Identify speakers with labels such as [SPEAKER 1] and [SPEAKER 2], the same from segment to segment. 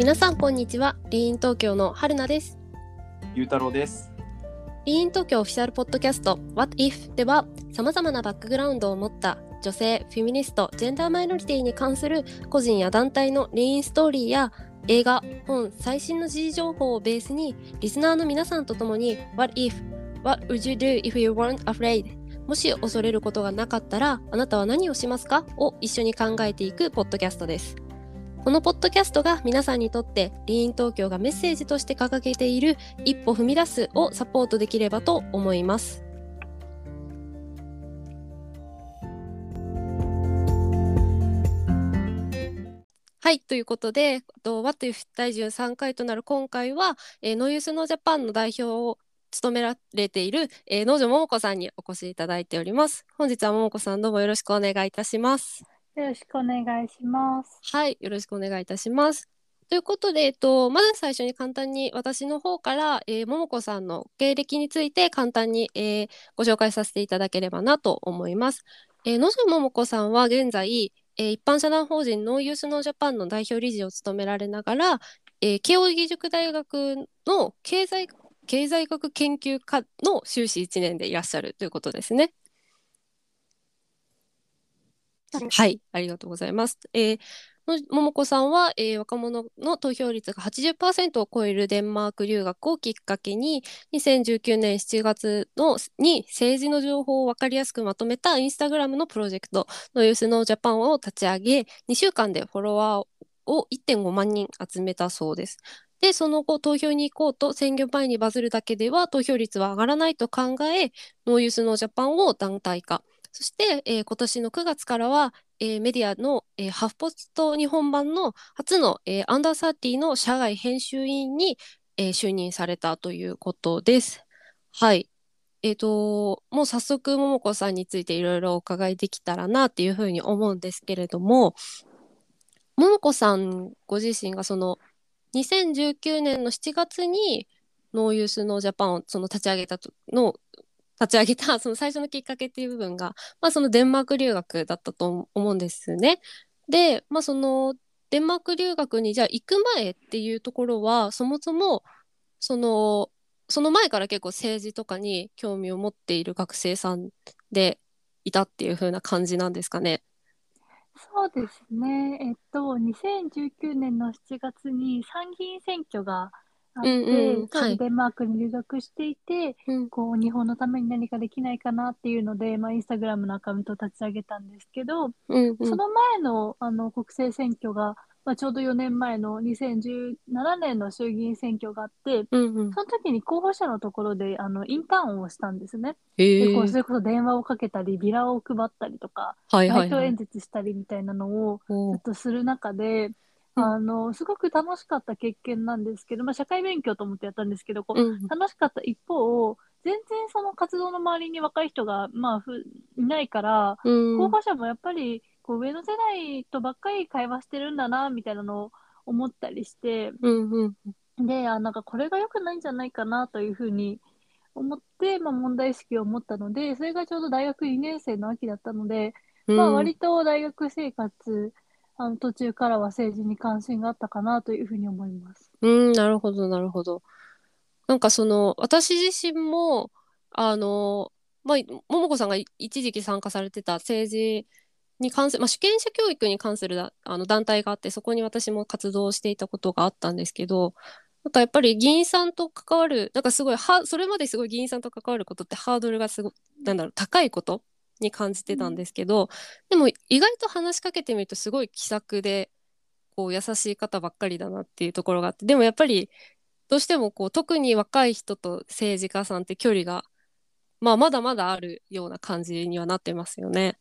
[SPEAKER 1] 皆さんこんにちはリーン東京の春菜です
[SPEAKER 2] ゆうたろうです。
[SPEAKER 1] リーン東京オフィシャルポッドキャスト What If では様々なバックグラウンドを持った女性、フェミニスト、ジェンダーマイノリティに関する個人や団体のリーンストーリーや映画、本、最新の時事情報をベースにリスナーの皆さんと共に What if? What would you do if you weren't afraid? もし恐れることがなかったらあなたは何をしますか？を一緒に考えていくポッドキャストです。このポッドキャストが皆さんにとってリーン東京がメッセージとして掲げている一歩踏み出すをサポートできればと思います。はい、ということで、と What If 第13回となる今回は、えー、ノーユースノージャパンの代表を務められている、えー、農場桃子さんにお越しいただいております。本日は桃子さんどうもよろしくお願いいたします。
[SPEAKER 3] よろしくお願いします。
[SPEAKER 1] はい、よろしくお願いいたします。ということで、えっと、まず最初に簡単に私の方から、えー、桃子さんの経歴について簡単に、えーご紹介させていただければなと思います。えー野島桃子さんは現在、えー一般社団法人ノーユースノージャパンの代表理事を務められながら、えー慶應義塾大学の経済経済学研究科の修士1年でいらっしゃるということですね。はい、ありがとうございます。えーの桃子さんは、えー若者の投票率が80%を超えるデンマーク留学をきっかけに2019年7月のに政治の情報を分かりやすくまとめたインスタグラムのプロジェクトのユースノージャパンを立ち上げ2週間でフォロワーを1.5万人集めたそうです。でその後投票に行こうと選挙前にバズるだけでは投票率は上がらないと考えノーユースノージャパンを団体化そして、えー今年の9月からは、えーメディアの、えーハフポスト日本版の初の、えーアンダーサーティの社外編集委員に、えー就任されたということです。はい。えっ、と、もう早速、桃子さんについていろいろお伺いできたらなっていうふうに思うんですけれども、桃子さんご自身がその2019年の7月にノーユースノージャパンをその立ち上げたとの立ち上げた その最初のきっかけっていう部分が、まあ、そのデンマーク留学だったと思うんですね。で、まあ、そのデンマーク留学にじゃあ行く前っていうところはそもそもそのその前から結構政治とかに興味を持っている学生さんでいたっていう風な感じなんですかね。
[SPEAKER 3] そうですね。えっと、2019年の7月に参議院選挙があって、
[SPEAKER 1] うんうん
[SPEAKER 3] デンマークに留学していて、
[SPEAKER 1] うん。
[SPEAKER 3] こう、日本のために何かできないかなっていうので、まあ、インスタグラムのアカウントを立ち上げたんですけど、
[SPEAKER 1] うんうん。
[SPEAKER 3] その前の、あの、国政選挙が、まあ、ちょうど4年前の2017年の衆議院選挙があって、
[SPEAKER 1] うんうん。
[SPEAKER 3] その時に候補者のところで、あの、インターンをしたんですね。
[SPEAKER 1] へえ
[SPEAKER 3] でこうそれこそ電話をかけたり、ビラを配ったりとか、
[SPEAKER 1] はいはいはい。
[SPEAKER 3] 街頭演。説したりみたいなのをずっとする中で、
[SPEAKER 1] うん
[SPEAKER 3] あの、すごく楽しかった経験なんですけど、まあ、社会勉強と思ってやったんですけど、こう
[SPEAKER 1] うん。
[SPEAKER 3] 楽しかった一方、全然その活動の周りに若い人が、まあ、ふいないから、
[SPEAKER 1] うん。
[SPEAKER 3] 候補者もやっぱりこう上の世代とばっかり会話してるんだな、みたいなのを思ったりして、
[SPEAKER 1] うんうん
[SPEAKER 3] で、あ、なんかこれが良くないんじゃないかなというふうに思って、まあ、問題意識を持ったので、それがちょうど大学2年生の秋だったので、
[SPEAKER 1] うん。
[SPEAKER 3] まあ、割と大学生活、あの途中からは政治に関心があったかなというふうに思います。
[SPEAKER 1] うん、なるほど、なるほど。なんかその、私自身も、あの、まあ、桃子さんが一時期参加されてた政治に関する、まあ、主権者教育に関するだあの団体があって、そこに私も活動していたことがあったんですけど、なんかやっぱり議員さんと関わる、なんかすごいは、それまですごい議員さんと関わることってハードルがすごい、なんだろう、高いことに感じてたんですけど、でも意外と話しかけてみるとすごい気さくで、こう優しい方ばっかりだなっていうところがあって、でもやっぱりどうしてもこう特に若い人と政治家さんって距離が、まあ、まだまだあるような感じにはなってますよね。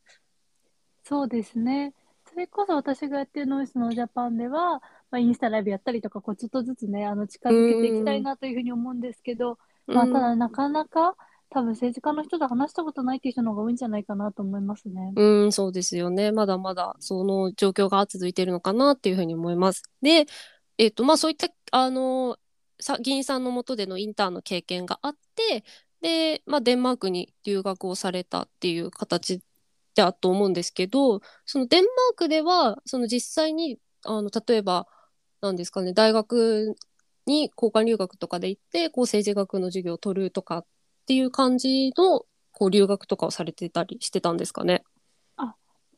[SPEAKER 3] そうですね。それこそ私がやってるノイスのジャパンでは、まあ、インスタライブやったりとか、こうちょっとずつね、あの近づけていきたいなというふうに思うんですけど、まあ、ただなかなか多分政治家の人と話したことないっていう人の方が多いんじゃないかなと思いますね。
[SPEAKER 1] うん、そうですよね。まだまだその状況が続いているのかなっていうふうに思います。で、えっと、まあそういった、あの、さ議員さんの下でのインターンの経験があって、で、まあ、デンマークに留学をされたっていう形だと思うんですけど、そのデンマークでは、その実際に、あの、例えば、なんですかね大学に交換留学とかで行ってこう政治学の授業を取るとかっていう感じのこう留学とかをされてたりしてたんですかね？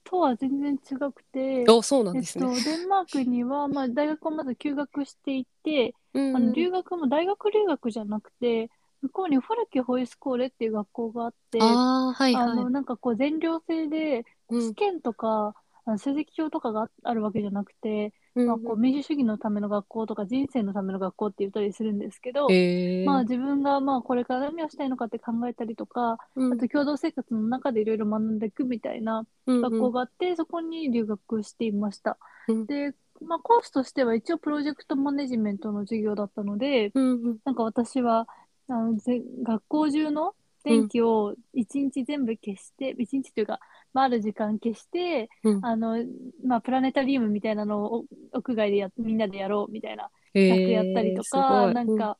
[SPEAKER 3] とは全然違くて、
[SPEAKER 1] あそうなん
[SPEAKER 3] えっと、
[SPEAKER 1] ですね。
[SPEAKER 3] デンマークには、まあ、大学をまず休学していて、
[SPEAKER 1] うん
[SPEAKER 3] あの留学も大学留学じゃなくて、向こうにフォルケホイスコーレっていう学校があって、
[SPEAKER 1] あーはいはい
[SPEAKER 3] あの、。なんかこう全寮制で、
[SPEAKER 1] うん
[SPEAKER 3] 試験とか、あの成績表とかがああるわけじゃなくて、
[SPEAKER 1] うん
[SPEAKER 3] まあ、こう民主主義のための学校とか人生のための学校って言ったりするんですけど、
[SPEAKER 1] へー。
[SPEAKER 3] まあ自分がまあこれから何をしたいのかって考えたりとか、
[SPEAKER 1] うん。
[SPEAKER 3] あと共同生活の中でいろいろ学んでいくみたいな
[SPEAKER 1] うん。
[SPEAKER 3] 学校があって、そこに留学していました。
[SPEAKER 1] うん。
[SPEAKER 3] で、まあコースとしては一応プロジェクトマネジメントの授業だったので、
[SPEAKER 1] うんうん。
[SPEAKER 3] なんか私はあのぜ学校中の電気を一日全部消して、一日というか、まあ、ある時間消して、
[SPEAKER 1] うん
[SPEAKER 3] あの、まあ、プラネタリウムみたいなのを屋外でやみんなでやろうみたいな
[SPEAKER 1] へ
[SPEAKER 3] 企画やったりとか、
[SPEAKER 1] ごい
[SPEAKER 3] なんか、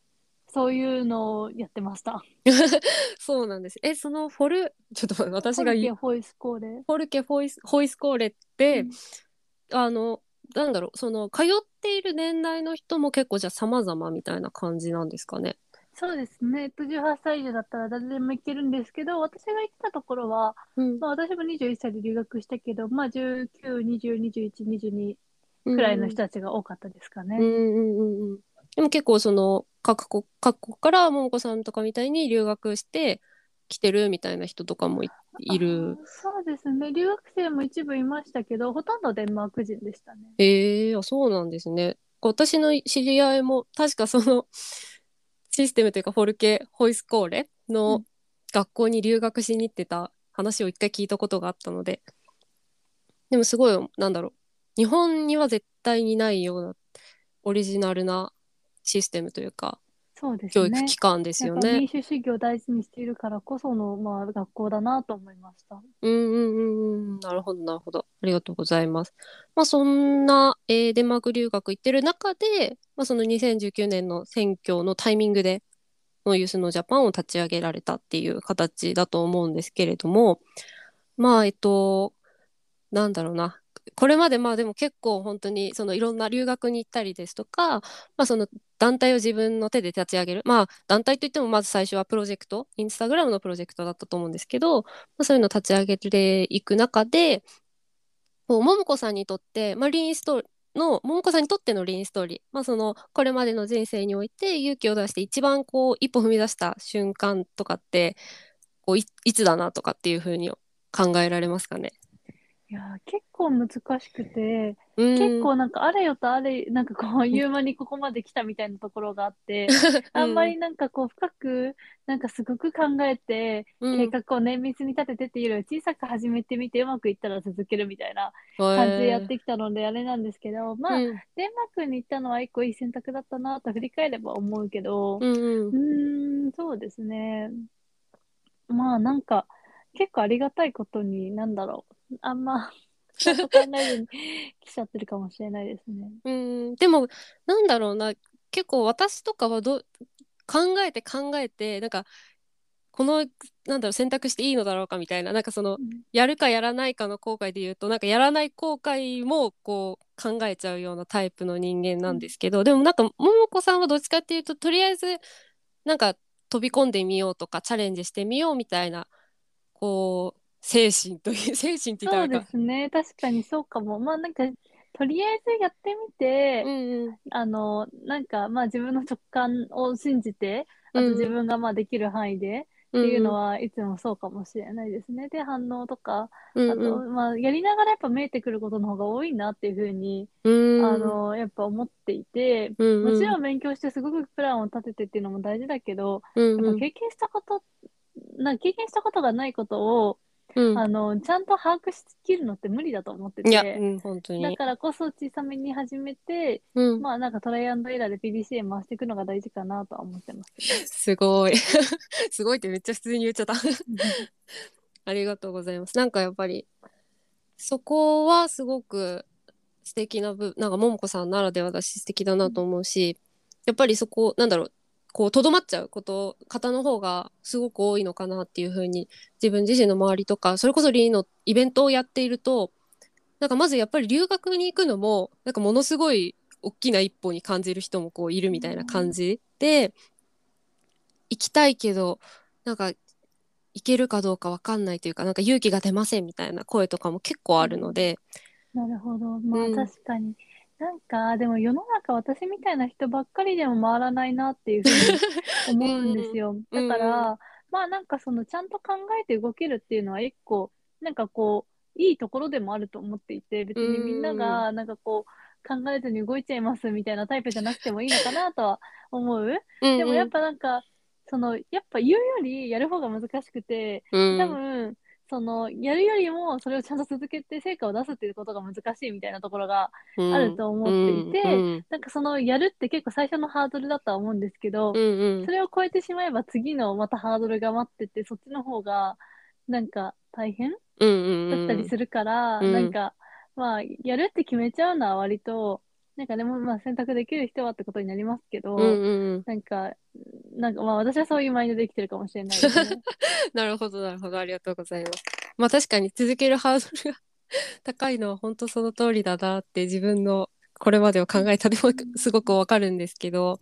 [SPEAKER 3] そういうのをやってました。
[SPEAKER 1] う んそうなんです。え、そのフォル、ちょっと私が
[SPEAKER 3] フォル
[SPEAKER 1] 言う
[SPEAKER 3] ケホイスコーレ。
[SPEAKER 1] フォルケホイスホイスコーレって、
[SPEAKER 3] うん
[SPEAKER 1] あの、なんだろう、その、通っている年代の人も結構じゃあ様々みたいな感じなんですかね。
[SPEAKER 3] そうですね。えっと、18歳以上だったら誰でも行けるんですけど、私が行ってたところは、
[SPEAKER 1] うん
[SPEAKER 3] まあ、私も21歳で留学したけど、まあ、19、20、21、22くらいの人たちが多かったですかね。
[SPEAKER 1] うんうんうんうん。でも結構その各国各国から桃子さんとかみたいに留学して来てるみたいな人とかもいいる。
[SPEAKER 3] そうですね。留学生も一部いましたけど、ほとんどデンマーク人でしたね。
[SPEAKER 1] ええあそうなんですね。私の知り合いも確かそのシステムというかフォルケホイスコーレ
[SPEAKER 3] う
[SPEAKER 1] の
[SPEAKER 3] ん。
[SPEAKER 1] 学校に留学しに行ってた話を一回聞いたことがあったので。でもすごいなんだろう。日本には絶対にないようなオリジナルなシステムというか
[SPEAKER 3] そうです
[SPEAKER 1] 教育
[SPEAKER 3] ね。
[SPEAKER 1] 機関ですよね
[SPEAKER 3] 民。主主義を大事にしているからこその、まあ、学校だなと思いました。
[SPEAKER 1] うんうんうんうん。なるほど、なるほど。ありがとうございます。まあ、そんな、えーデンマーク留学行ってる中で、まあ、その2019年の選挙のタイミングで、ノーユースのジャパンを立ち上げられたっていう形だと思うんですけれども、まあ、えっと、なんだろうな。これまでまあでも結構本当にそのいろんな留学に行ったりですとか、まあ、その団体を自分の手で立ち上げる。まあ団体といってもまず最初はプロジェクト、インスタグラムのプロジェクトだったと思うんですけど、まあ、そういうのを立ち上げていく中で、もう桃子さんにとって、まあ、リーンストの、桃子さんにとってのリーンストーリー、まあ、その、これまでの人生において勇気を出して一番こう、一歩踏み出した瞬間とかって、こう、いつだなとかっていうふうに考えられますかね？
[SPEAKER 3] いやー、結構難しくて、
[SPEAKER 1] うん。
[SPEAKER 3] 結構なんかあれよとあれ、なんかこう、言う間にここまで来たみたいなところがあって、あんまりなんかこう、深く、なんかすごく考えて、
[SPEAKER 1] うん。
[SPEAKER 3] 計画を綿密に立ててっていうよりは小さく始めてみてうまくいったら続けるみたいな感じでやってきたのであれなんですけど、まあ、
[SPEAKER 1] うん。
[SPEAKER 3] デンマークに行ったのは一個いい選択だったなと振り返れば思うけど、
[SPEAKER 1] うん、
[SPEAKER 3] そうですね。まあなんか、結構ありがたいことに、なんだろう。あんま、考えずに来ちゃってるかもしれないですね。
[SPEAKER 1] うん、でも、なんだろうな、結構私とかはどう考えて考えて、なんか、この、なんだろう、選択していいのだろうかみたいな、なんかその、
[SPEAKER 3] うん。
[SPEAKER 1] やるかやらないかの後悔で言うと、なんかやらない後悔も、こう、考えちゃうようなタイプの人間なんですけど、でもなんか、ももこさんはどっちかっていうと、とりあえず、なんか、飛び込んでみようとか、チャレンジしてみようみたいな、こう、精神という、精神って言った
[SPEAKER 3] そうですね。確かにそうかも。まあなんか、とりあえずやってみて、
[SPEAKER 1] うんうん、
[SPEAKER 3] あの、なんか、まあ自分の直感を信じて、あ
[SPEAKER 1] うん。
[SPEAKER 3] と自分がまあできる範囲でっていうのはいつもそうかもしれないですね。で、反応とか、
[SPEAKER 1] うん
[SPEAKER 3] あと、まあやりながらやっぱ見えてくることの方が多いなっていうふうに、
[SPEAKER 1] うん、
[SPEAKER 3] あの、やっぱ思っていて、
[SPEAKER 1] うんうん、
[SPEAKER 3] もちろん勉強してすごくプランを立ててっていうのも大事だけど、
[SPEAKER 1] うんうん。
[SPEAKER 3] やっぱ経験したこと、な経験したことがないことを、
[SPEAKER 1] うん
[SPEAKER 3] あの、ちゃんと把握しきるのって無理だと思って
[SPEAKER 1] いや、
[SPEAKER 3] て、
[SPEAKER 1] うん、本当に。
[SPEAKER 3] だからこそ小さめに始めて、
[SPEAKER 1] うん、
[SPEAKER 3] まあなんかトライアンドエラーで PDCA 回していくのが大事かなとは思ってます。
[SPEAKER 1] すごい。すごいってめっちゃ普通に言っちゃった。ありがとうございます。なんかやっぱり、そこはすごく素敵な部、なんか桃子さんならではだし素敵だなと思うし、やっぱりそこ、なんだろう、こう、とどまっちゃうこと、方の方がすごく多いのかなっていうふうに、自分自身の周りとか、それこそリーのイベントをやっていると、なんかまずやっぱり留学に行くのも、なんかものすごい大きな一歩に感じる人もこういるみたいな感じで、行きたいけどなんか行けるかどうかわかんないというかなんか勇気が出ませんみたいな声とかも結構あるので、
[SPEAKER 3] なるほど。まあ
[SPEAKER 1] うん
[SPEAKER 3] 確かに。なんか、でも世の中私みたいな人ばっかりでも回らないなっていうふうに 思うんですよ。
[SPEAKER 1] うん。
[SPEAKER 3] だから、まあなんかそのちゃんと考えて動けるっていうのは一個、なんかこう、いいところでもあると思っていて、別にみんながなんかこう、考えずに動いちゃいますみたいなタイプじゃなくてもいいのかなとは思う。
[SPEAKER 1] うん。
[SPEAKER 3] でもやっぱなんか、その、やっぱ言うよりやる方が難しくて、
[SPEAKER 1] うん。
[SPEAKER 3] 多分、その、やるよりもそれをちゃんと続けて成果を出すっていうことが難しいみたいなところが
[SPEAKER 1] うん。
[SPEAKER 3] あると思っていて
[SPEAKER 1] うん
[SPEAKER 3] なんかそのやるって結構最初のハードルだとは思うんですけど、
[SPEAKER 1] うんうん。
[SPEAKER 3] それを超えてしまえば次のまたハードルが待ってて、そっちの方がなんか大変だったりするから、
[SPEAKER 1] うん。
[SPEAKER 3] なんかまあやるって決めちゃうのは割と、なんかでもまあ選択できる人はってことになりますけど、
[SPEAKER 1] うんうんうん
[SPEAKER 3] なんか、なんかまあ私はそういうマインドで生きてるかもしれないですね。
[SPEAKER 1] なるほどなるほどありがとうございます。まあ確かに続けるハードルが高いのは本当その通りだなって自分のこれまでを考えたでもすごくわかるんですけど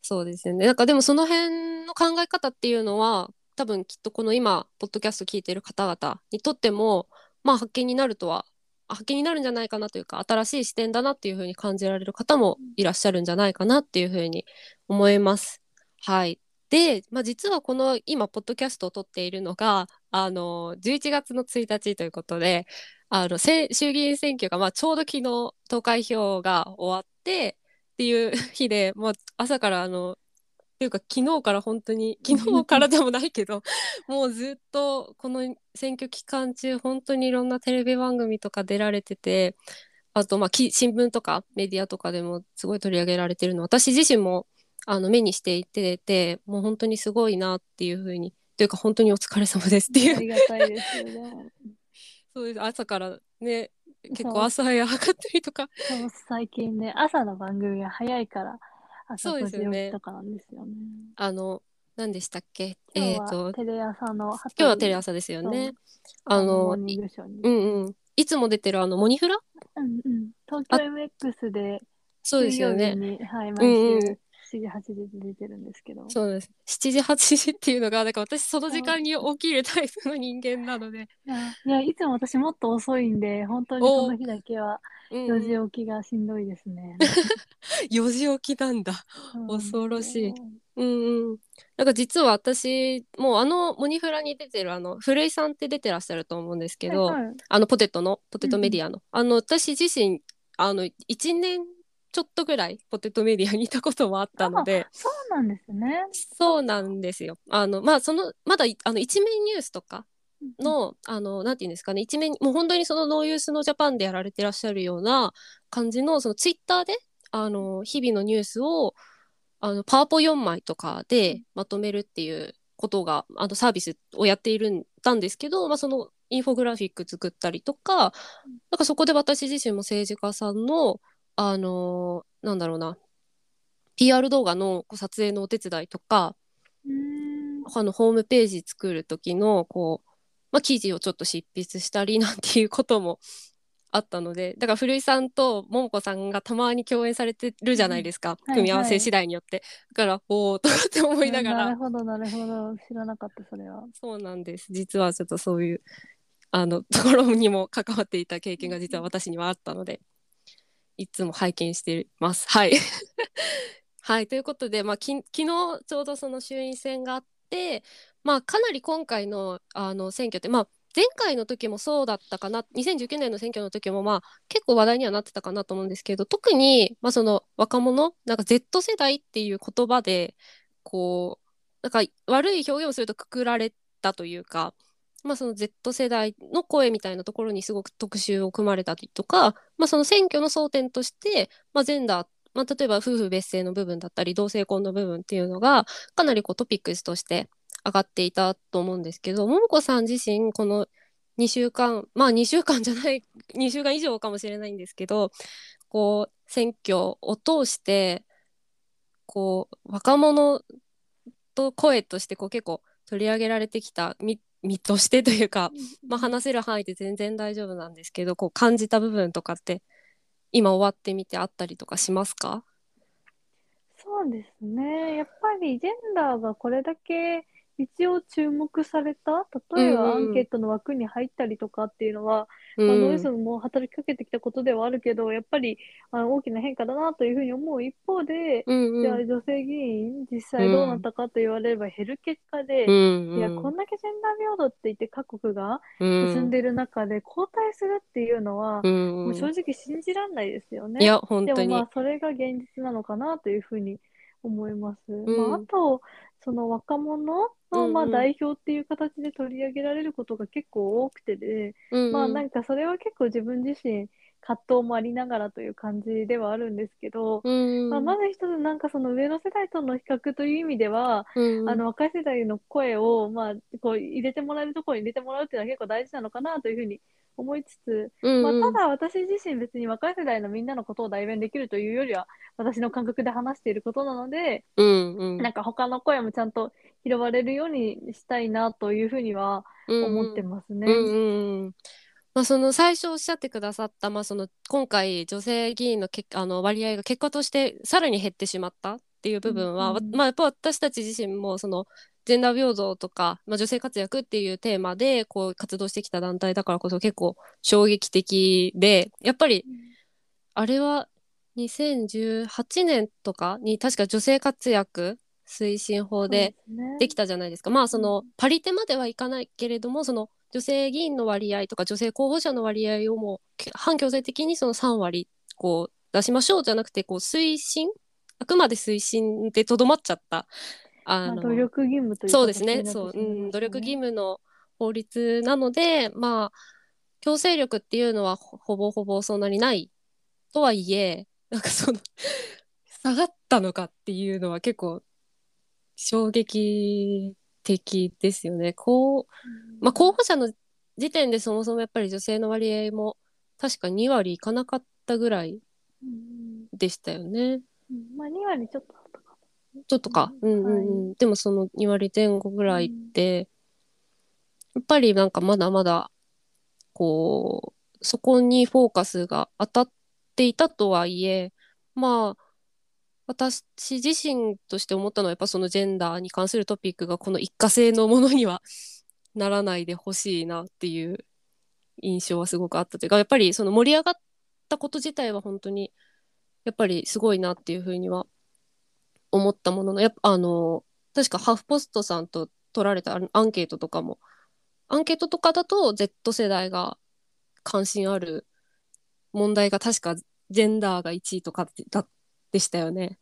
[SPEAKER 1] そうですよねなんかでもその辺の考え方っていうのは多分きっとこの今ポッドキャスト聞いてる方々にとってもまあ発見になるとは発見になるんじゃないかなというか新しい視点だなっていうふうに感じられる方もいらっしゃるんじゃないかなっていうふうに思います。はいで、まあ、実はこの今ポッドキャストを撮っているのがあの11月の1日ということであのせ衆議院選挙が、まあ、ちょうど昨日投開票が終わってっていう日でもう朝からあのっていうか昨日から本当に 昨日からでもないけどもうずっとこの選挙期間中本当にいろんなテレビ番組とか出られててあとまあき新聞とかメディアとかでもすごい取り上げられてるの。私自身もあの目にしていててもう本当にすごいなっていうふうにというか本当にお疲れ様ですっていう。
[SPEAKER 3] ありがたいですよね。
[SPEAKER 1] そうです。朝からね結構朝早かったりとか。
[SPEAKER 3] 最近ね、朝の番組が早いから、朝
[SPEAKER 1] そう
[SPEAKER 3] 5時起
[SPEAKER 1] ですよね
[SPEAKER 3] きとかなんですよね。
[SPEAKER 1] あの何でしたっけ？えっ、と
[SPEAKER 3] テレ朝の今
[SPEAKER 1] 今日はテレ朝ですよね。あの。うんうんいつも出てるあのモニフラ？
[SPEAKER 3] うんうん。東京 MX で
[SPEAKER 1] そうですよね。
[SPEAKER 3] はい、
[SPEAKER 1] うん
[SPEAKER 3] 毎
[SPEAKER 1] うん
[SPEAKER 3] 週7時、8時で出てるんですけど。
[SPEAKER 1] そうです。7時8時っていうのがなんか私その時間に起きるタイプの人間なので、
[SPEAKER 3] いや、いつも私もっと遅いんで、本当にその日だけは
[SPEAKER 1] うん
[SPEAKER 3] 4時起きがしんどいですね。
[SPEAKER 1] 4時起きなんだ。
[SPEAKER 3] うん
[SPEAKER 1] 恐ろしいうんうん。なんか実は私もうあのモニフラに出てるあの古井さんって出てらっしゃると思うんですけど、
[SPEAKER 3] はいはい
[SPEAKER 1] あのポテトのポテトメディアの、あの私自身あの1年ちょっとぐらいポテトメディアにいたこともあったので。
[SPEAKER 3] そうなんですね。
[SPEAKER 1] そうなんですよ。あのまあそのまだいあの一面ニュースとかの、あのなんていうんですかね。一面もう本当にそのノーユースのジャパンでやられてらっしゃるような感じのそのツイッターであの日々のニュースをあのパワポ4枚とかでまとめるっていうことがあのサービスをやっているんだんですけど、まあ、そのインフォグラフィック作ったりとかなんかそこで私自身も政治家さんのあのなんだろうな。PR 動画のこう撮影のお手伝いとか
[SPEAKER 3] うーん。
[SPEAKER 1] あのホームページ作る時のこう、まあ、記事をちょっと執筆したりなんていうこともあったのでだから古井さんと桃子さんがたまに共演されてるじゃないですか、
[SPEAKER 3] はい
[SPEAKER 1] 組み合わせ次第によって、だからおおとかって思いながら。
[SPEAKER 3] なるほど、なるほど。知らなかった、それは。
[SPEAKER 1] そうなんです。実はちょっとそういうあのところにも関わっていた経験が実は私にはあったのでいつも拝見してます。はい。はい。ということで、まあ、き昨日ちょうどその衆院選があって、まあ、かなり今回のあの選挙って、まあ、前回の時もそうだったかな。2019年の選挙の時もまあ結構話題にはなってたかなと思うんですけど特に、まあ、その若者なんか Z 世代っていう言葉でこうなんか悪い表現をするとくくられたというか、まあ、その Z 世代の声みたいなところにすごく特集を組まれたりとか、まあ、その選挙の争点として、まあ、ジェンダー、まあ、例えば夫婦別姓の部分だったり同性婚の部分っていうのがかなりこうトピックスとして上がっていたと思うんですけど桃子さん自身この2週間まあ2週間 じゃない2週間以上かもしれないんですけどこう選挙を通してこう若者と声としてこう結構取り上げられてきた身身としてというか、まあ、話せる範囲で全然大丈夫なんですけどこう感じた部分とかって今終わってみてあったりとかしますか？
[SPEAKER 3] そうですね。やっぱりジェンダーがこれだけ一応注目された、例えばアンケートの枠に入ったりとかっていうのは、
[SPEAKER 1] うん。
[SPEAKER 3] まあ、ノイズも働きかけてきたことではあるけど、やっぱりあの大きな変化だなというふうに思う一方で、
[SPEAKER 1] うん
[SPEAKER 3] じゃあ女性議員実際どうなったかと言われれば減る結果で、
[SPEAKER 1] うん
[SPEAKER 3] いや、こんだけジェンダー平等って言って各国が
[SPEAKER 1] うん。
[SPEAKER 3] 進んでいる中で交代するっていうのは、
[SPEAKER 1] うん
[SPEAKER 3] もう正直信じられないですよね。
[SPEAKER 1] いや本当に。
[SPEAKER 3] でもまあそれが現実なのかなというふうに思います。
[SPEAKER 1] ん。
[SPEAKER 3] まあ、あとその若者のまあ
[SPEAKER 1] うん。うん
[SPEAKER 3] 代表っていう形で取り上げられることが結構多くてで、
[SPEAKER 1] うん
[SPEAKER 3] まあなんかそれは結構自分自身葛藤もありながらという感じではあるんですけど、
[SPEAKER 1] うん
[SPEAKER 3] まあ、まず一つなんかその上の世代との比較という意味では、
[SPEAKER 1] うん。
[SPEAKER 3] あの若い世代の声を、まあ、こう入れてもらえるところに入れてもらうっていうのは結構大事なのかなというふうに思いつつ、
[SPEAKER 1] うん
[SPEAKER 3] まあ、ただ私自身別に若い世代のみんなのことを代弁できるというよりは私の感覚で話していることなので、
[SPEAKER 1] うんうん。
[SPEAKER 3] なんか他の声もちゃんと拾われるようにしたいなというふうには思ってますね。
[SPEAKER 1] うんうんうん。まあ、その最初おっしゃってくださった、まあ、その今回女性議員のけあの割合が結果としてさらに減ってしまったっていう部分は、
[SPEAKER 3] うんうん。
[SPEAKER 1] まあ、やっぱ私たち自身もそのジェンダー平等とか、まあ、女性活躍っていうテーマでこう活動してきた団体だからこそ結構衝撃的でやっぱりあれは2018年とかに確か女性活躍推進法ででき
[SPEAKER 3] た
[SPEAKER 1] たじゃないですか。まあその
[SPEAKER 3] うん
[SPEAKER 1] パリテまではいかないけれどもその女性議員の割合とか女性候補者の割合をもうけ反強制的にその3割こう出しましょうじゃなくてこう推進あくまで推進でとどまっちゃった。あ
[SPEAKER 3] まあ、
[SPEAKER 1] の
[SPEAKER 3] 努力義務という
[SPEAKER 1] そうですね。そう、うん、努力義務の法律なので、まあ強制力っていうのはほほぼほぼそんなにないとはいえ、なんかその 下がったのかっていうのは結構衝撃的ですよね。こう、まあ候補者の時点でそもそもやっぱり女性の割合も確か2割いかなかったぐらい
[SPEAKER 3] うん
[SPEAKER 1] でしたよね。
[SPEAKER 3] うんまあ2割ちょっと
[SPEAKER 1] ちょっとか。
[SPEAKER 3] う
[SPEAKER 1] うんんうんうん。でもその2割前後ぐらいっ
[SPEAKER 3] うん
[SPEAKER 1] て、やっぱりなんかまだまだ、こう、そこにフォーカスが当たっていたとはいえ、まあ、私自身として思ったのはやっぱそのジェンダーに関するトピックがこの一過性のものには ならないでほしいなっていう印象はすごくあったというかやっぱりその盛り上がったこと自体は本当にやっぱりすごいなっていうふうには思ったもののやっぱあの確かハフポストさんと取られたアンケートとかもアンケートとかだと Z 世代が関心ある問題が確かジェンダーが1位とかだでしたよね。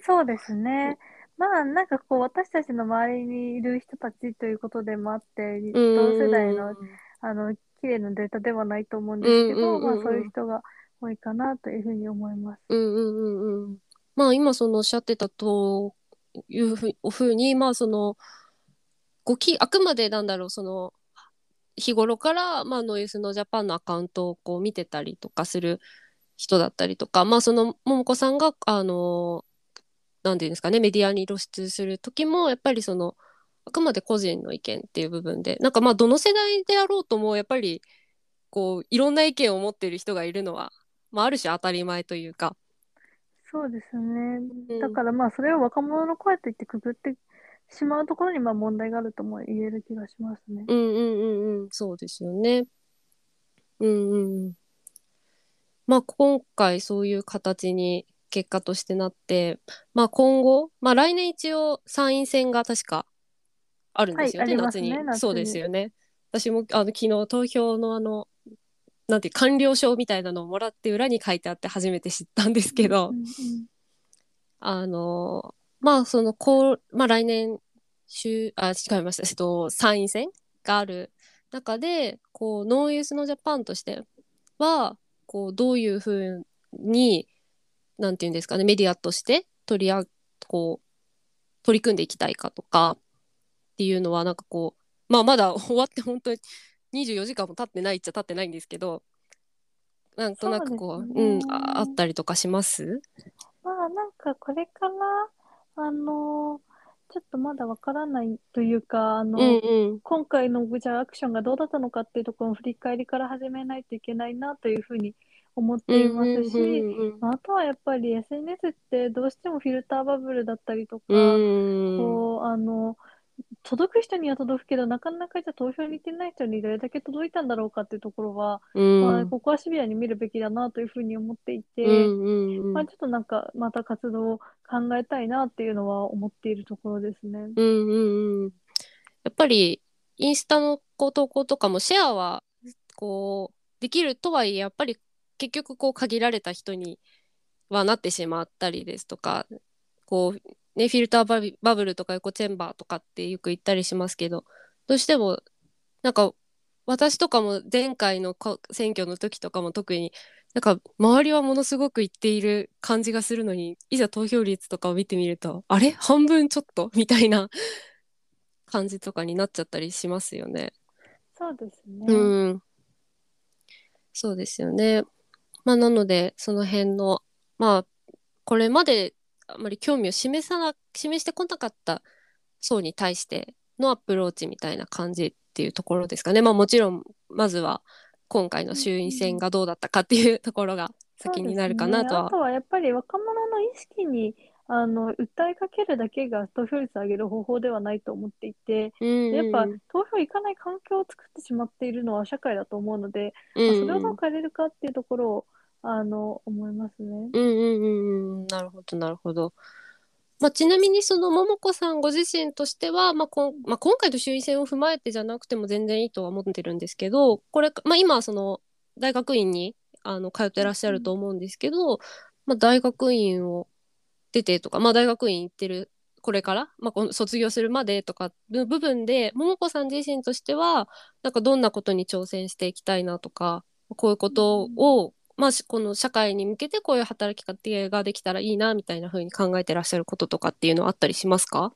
[SPEAKER 3] そうですね。まあなんかこう私たちの周りにいる人たちということでもあって同世代のあの綺麗なデータではないと思うんですけど、まあそういう人が多いかなというふうに思います。
[SPEAKER 1] うんうんうんうん。まあ今そのおっしゃってたというふうにまあそのごきあくまでなんだろうその日頃からまあノイズのジャパンのアカウントをこう見てたりとかする人だったりとかまあその桃子さんがあのなんていうんですかねメディアに露出する時もやっぱりそのあくまで個人の意見っていう部分でなんかまあどの世代であろうともやっぱりこういろんな意見を持ってる人がいるのは、まあ、ある種当たり前というか。
[SPEAKER 3] そうですね。
[SPEAKER 1] うん
[SPEAKER 3] だからまあそれを若者の声と言ってくぐってしまうところにまあ問題があるとも言える気がしますね。
[SPEAKER 1] うんうんうんうん、そうですよね。うんうんうん。まあ今回そういう形に結果としてなって、まあ今後、まあ来年一応参院選が確かあるんですよね、
[SPEAKER 3] はい。ね夏に
[SPEAKER 1] そうですよね。私もあの昨日投票のあの、なんていう完了証みたいなのをもらって裏に書いてあって初めて知ったんですけど、
[SPEAKER 3] うんうん
[SPEAKER 1] あのまあそのこう、まあ、来年週あ違いました、えっと、参院選がある中でこうノーユースのジャパンとしてはこうどういうふうになんていうんですかねメディアとして取りあこう取り組んでいきたいかとかっていうのはなんかこうまあまだ終わって本当に24時間も経ってないっちゃ経ってないんですけどなんとなくこう
[SPEAKER 3] そうね。
[SPEAKER 1] うんああったりとかします？
[SPEAKER 3] まあなんかこれからあのちょっとまだわからないというかあの、
[SPEAKER 1] うんうん。
[SPEAKER 3] 今回のじゃあアクションがどうだったのかっていうところの振り返りから始めないといけないなというふうに思っていますし、ああとはやっぱり SNS ってどうしてもフィルターバブルだったりとか、
[SPEAKER 1] うん。
[SPEAKER 3] こうあの届く人には届くけどなかなかじゃあ投票に行ってない人にどれだけ届いたんだろうかっていうところは、
[SPEAKER 1] うん。
[SPEAKER 3] まあ、ここはシビアに見るべきだなというふうに思っていて、
[SPEAKER 1] うんうんうん。
[SPEAKER 3] まあ、ちょっとなんかまた活動を考えたいなっていうのは思っているところですね。
[SPEAKER 1] うんうんうん。やっぱりインスタのこう投稿とかもシェアはこうできるとはいえやっぱり結局こう限られた人にはなってしまったりですとかこうねフィルターバブルとかエコチェンバーとかってよく言ったりしますけどどうしてもなんか私とかも前回のこ選挙の時とかも特になんか周りはものすごく言っている感じがするのにいざ投票率とかを見てみるとあれ？半分ちょっと？みたいな 感じとかになっちゃったりしますよね。
[SPEAKER 3] そうですね。
[SPEAKER 1] うん。そうですよね。まあなのでその辺のまあこれまであまり興味を示さな示してこなかった層に対してのアプローチみたいな感じっていうところですかね。まあもちろんまずは今回の衆院選がどうだったかっていうところが先になるかなとは。
[SPEAKER 3] ね。あとはやっぱり若者の意識にあの訴えかけるだけが投票率を上げる方法ではないと思っていて、
[SPEAKER 1] うん
[SPEAKER 3] やっぱ投票行かない環境を作ってしまっているのは社会だと思うので、
[SPEAKER 1] うん
[SPEAKER 3] まあそれをどう変えれるかっていうところをあの思いますね。
[SPEAKER 1] うんうんうんうんなるほどなるほど。まあ、ちなみにその桃子さんご自身としては、まあこまあ、今回の衆院選を踏まえてじゃなくても全然いいとは思ってるんですけどこれ、まあ、今その大学院にあの通ってらっしゃると思うんですけど、まあ、大学院を出てとか、まあ、大学院行ってるこれから、まあ、この卒業するまでとかの部分で桃子さん自身としてはなんかどんなことに挑戦していきたいなとかこういうことを、まあ、しこの社会に向けてこういう働き方ができたらいいなみたいな風に考えてらっしゃることとかっていうのはあったりしますか？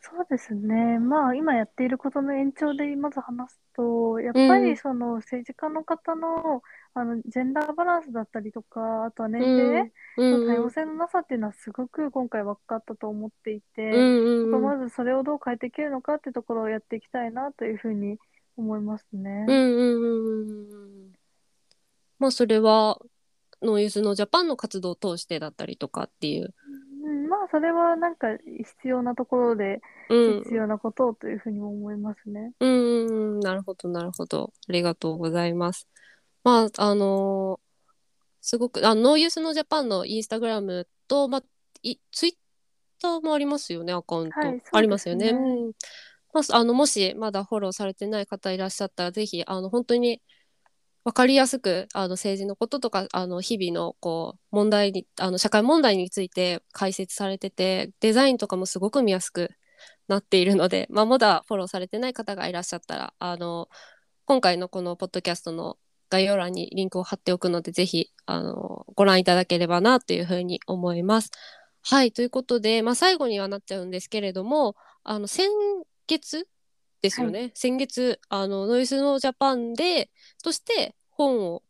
[SPEAKER 3] そうですね。まあ、今やっていることの延長でまず話すと、やっぱ
[SPEAKER 1] うん。
[SPEAKER 3] りその政治家の方の、あのジェンダーバランスだったりとか、あとは年齢
[SPEAKER 1] うん。
[SPEAKER 3] の多様性のなさっていうのはすごく今回分かったと思っていて、
[SPEAKER 1] うんうんうん。
[SPEAKER 3] まずそれをどう変えていけるのかっていうところをやっていきたいなというふうに思いますね。
[SPEAKER 1] うんうんうんうんうんまあそれはノイズのジャパンの活動を通してだったりとかっていう。
[SPEAKER 3] うんまあ、それはなんか必要なところで
[SPEAKER 1] うん
[SPEAKER 3] 必要なことをというふうにも思いますね。
[SPEAKER 1] うんうんうんなるほどなるほどありがとうございます。まああのーすごくあノーユースのジャパンのインスタグラムと、まあ、いツイッターもありますよねアカウント、
[SPEAKER 3] はいね
[SPEAKER 1] ありますよね。うんまあ、あのもしまだフォローされてない方いらっしゃったらぜひあの本当に分かりやすくあの政治のこととかあの日々のこう問題にあの社会問題について解説されててデザインとかもすごく見やすくなっているので、まあ、まだフォローされてない方がいらっしゃったらあの今回のこのポッドキャストの概要欄にリンクを貼っておくのでぜひあのご覧いただければなというふうに思います。はいということで、まあ、最後にはなっちゃうんですけれどもあの先月ですよね、先月あのノイズのジャパンでとして本を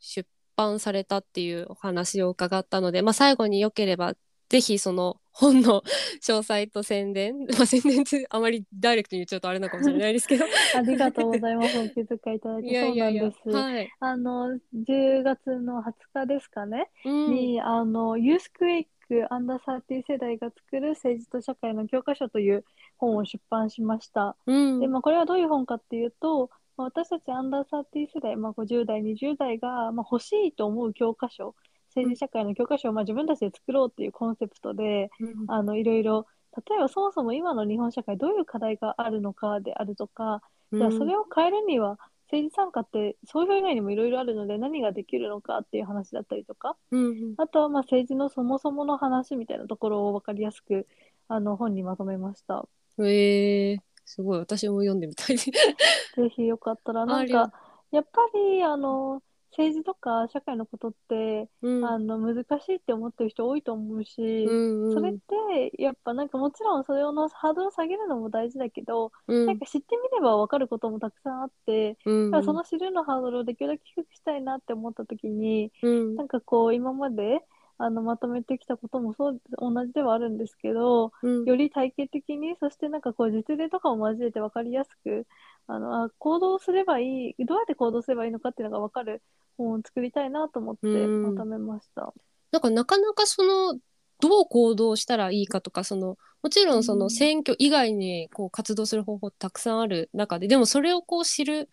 [SPEAKER 1] 出版されたっていうお話を伺ったので、まあ、最後によければぜひその本の 詳細と宣伝、まあ、宣伝ってあまりダイレクトに言っちゃうとあれなのかもしれないですけど
[SPEAKER 3] ありがとうございます。お気遣いいただいて。
[SPEAKER 1] いやいやいや
[SPEAKER 3] そうなんです。
[SPEAKER 1] はい、
[SPEAKER 3] あの、10月の20日ですかね、
[SPEAKER 1] うん
[SPEAKER 3] に、あの、ユースクエイクアンダーサーティ世代が作る政治と社会の教科書という本を出版しました。
[SPEAKER 1] うん
[SPEAKER 3] で、まあ、これはどういう本かっていうと、まあ私たちアンダーサーティ世代、まあ、50代、20代が、まあ、欲しいと思う教科書、政治社会の教科書をまあ自分たちで作ろうっていうコンセプトで、
[SPEAKER 1] うん
[SPEAKER 3] あのいろいろ例えばそもそも今の日本社会どういう課題があるのかであるとか、じゃあそれを変えるには政治参加って総評以外にもいろいろあるので何ができるのかっていう話だったりとか。
[SPEAKER 1] うん
[SPEAKER 3] あとはまあ政治のそもそもの話みたいなところを分かりやすくあの本にまとめました。
[SPEAKER 1] うん、えー、すごい私も読んでみたい。です。
[SPEAKER 3] ぜひよかったらなんかやっぱりあの政治とか社会のことって、
[SPEAKER 1] うん。
[SPEAKER 3] あの難しいって思ってる人多いと思うし、
[SPEAKER 1] うんうん。
[SPEAKER 3] それってやっぱなんかもちろんそれのハードルを下げるのも大事だけど、
[SPEAKER 1] うん。
[SPEAKER 3] なんか知ってみれば分かることもたくさんあって、
[SPEAKER 1] うん。
[SPEAKER 3] だからその知るのハードルをできるだけ低くしたいなって思った時に、
[SPEAKER 1] うん。
[SPEAKER 3] なんかこう今まであのまとめてきたこともそう同じではあるんですけど、
[SPEAKER 1] うん。
[SPEAKER 3] より体系的に、そしてなんかこう実例とかを交えて分かりやすく、あのあ行動すればいい、どうやって行動すればいいのかっていうのが分かる本を作りたいなと思って
[SPEAKER 1] うん。
[SPEAKER 3] まとめました。
[SPEAKER 1] なんかなかなかそのどう行動したらいいかとかそのもちろんそうの
[SPEAKER 3] ん。
[SPEAKER 1] 選挙以外にこう活動する方法たくさんある中ででもそれをこう知る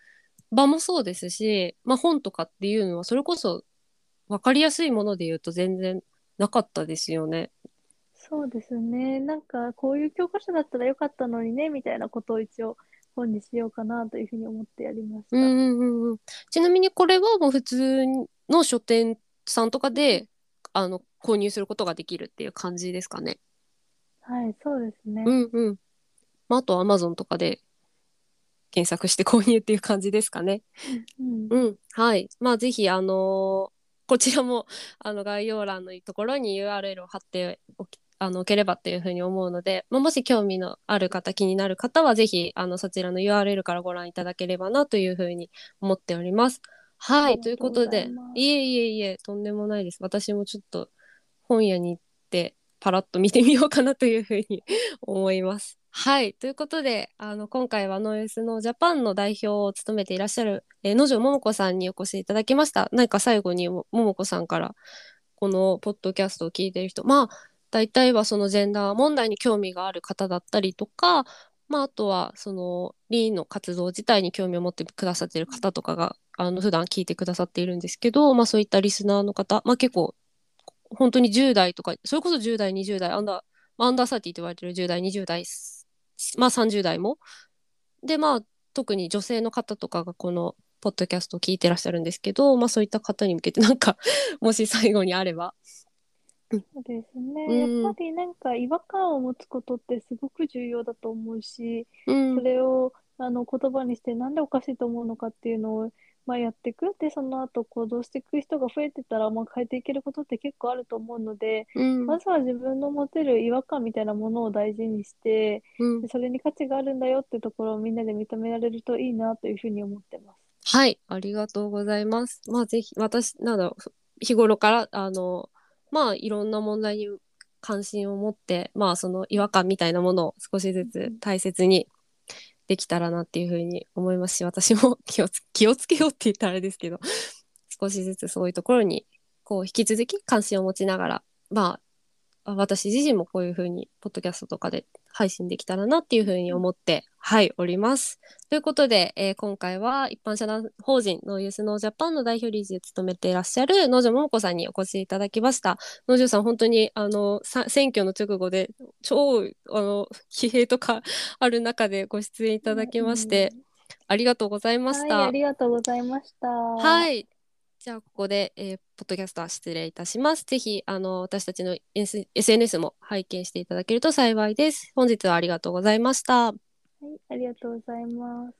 [SPEAKER 1] 場もそうですし、まあ、本とかっていうのはそれこそ分かりやすいもので言うと全然なかったですよね。
[SPEAKER 3] そうですね。なんかこういう教科書だったらよかったのにね、みたいなことを一応本にしようかなというふうに思ってやりました。
[SPEAKER 1] うんうんうんうん、ちなみにこれはもう普通の書店さんとかであの購入することができるっていう感じですかね。
[SPEAKER 3] はい、そうですね。
[SPEAKER 1] うんうん。まあ、あとアマゾンとかで検索して購入っていう感じですかね。
[SPEAKER 3] うん
[SPEAKER 1] うん。はい。まあぜひあのーこちらもあの概要欄のところに URL を貼っておきあのおければっていうふうに思うので、まあ、もし興味のある方気になる方はぜひあのそちらの URL からご覧いただければなというふうに思っております。はい。というこ
[SPEAKER 3] と
[SPEAKER 1] で
[SPEAKER 3] い
[SPEAKER 1] えいえいえとんでもないです。私もちょっと本屋に行ってパラッと見てみようかなというふうに思います。はい。ということで、あの、今回はノイズのジャパンの代表を務めていらっしゃる、えー野条桃子さんにお越しいただきました。何か最後にも桃子さんから、このポッドキャストを聞いてる人、まあ、大体はそのジェンダー問題に興味がある方だったりとか、まあ、あとは、その、リーンの活動自体に興味を持ってくださっている方とかが、あの、普段聞いてくださっているんですけど、まあ、そういったリスナーの方、まあ、結構、本当に10代とか、それこそ10代、20代、アンダー、アンダーサティと言われてる10代、20代、まあ30代も。で、まあ特に女性の方とかがこのポッドキャストを聞いてらっしゃるんですけど、まあそういった方に向けてなんか、もし最後にあれば。
[SPEAKER 3] そうですね。
[SPEAKER 1] うん
[SPEAKER 3] やっぱりなんか違和感を持つことってすごく重要だと思うし、
[SPEAKER 1] うん
[SPEAKER 3] そ。れをあの言葉にしてなんでおかしいと思うのかっていうのを、まあ、やっていく。で、その後行動していく人が増えてたら、まあ、変えていけることって結構あると思うので、
[SPEAKER 1] うん。
[SPEAKER 3] まずは自分の持てる違和感みたいなものを大事にして、
[SPEAKER 1] うん
[SPEAKER 3] でそれに価値があるんだよってところをみんなで認められるといいなというふうに思ってます。
[SPEAKER 1] はい、ありがとうございます。まあぜひ、私、なんだろう、日頃から、あの、まあいろんな問題に関心を持って、まあその違和感みたいなものを少しずつ大切にできたらなっていうふうに思いますし、私も 気をつ気をつけようって言ったらあれですけど、少しずつそういうところに、こう引き続き関心を持ちながら、ま、あ私自身もこういうふうに、ポッドキャストとかで配信できたらなっていうふうに思って、はい、おります。ということで、えー今回は一般社団法人ノーユースノージャパンの代表理事を務めていらっしゃる野条桃子さんにお越しいただきました。野条さん、本当にあのさ選挙の直後で超あの疲弊とかある中でご出演いただきまして、ありがとうございました。
[SPEAKER 3] はい、ありがとうございました。
[SPEAKER 1] はい。じゃあ、ここで、えーポッドキャストは失礼いたします。ぜひ、あの、私たちの S- SNS も拝見していただけると幸いです。本日はありがとうございました。
[SPEAKER 3] はい、ありがとうございます。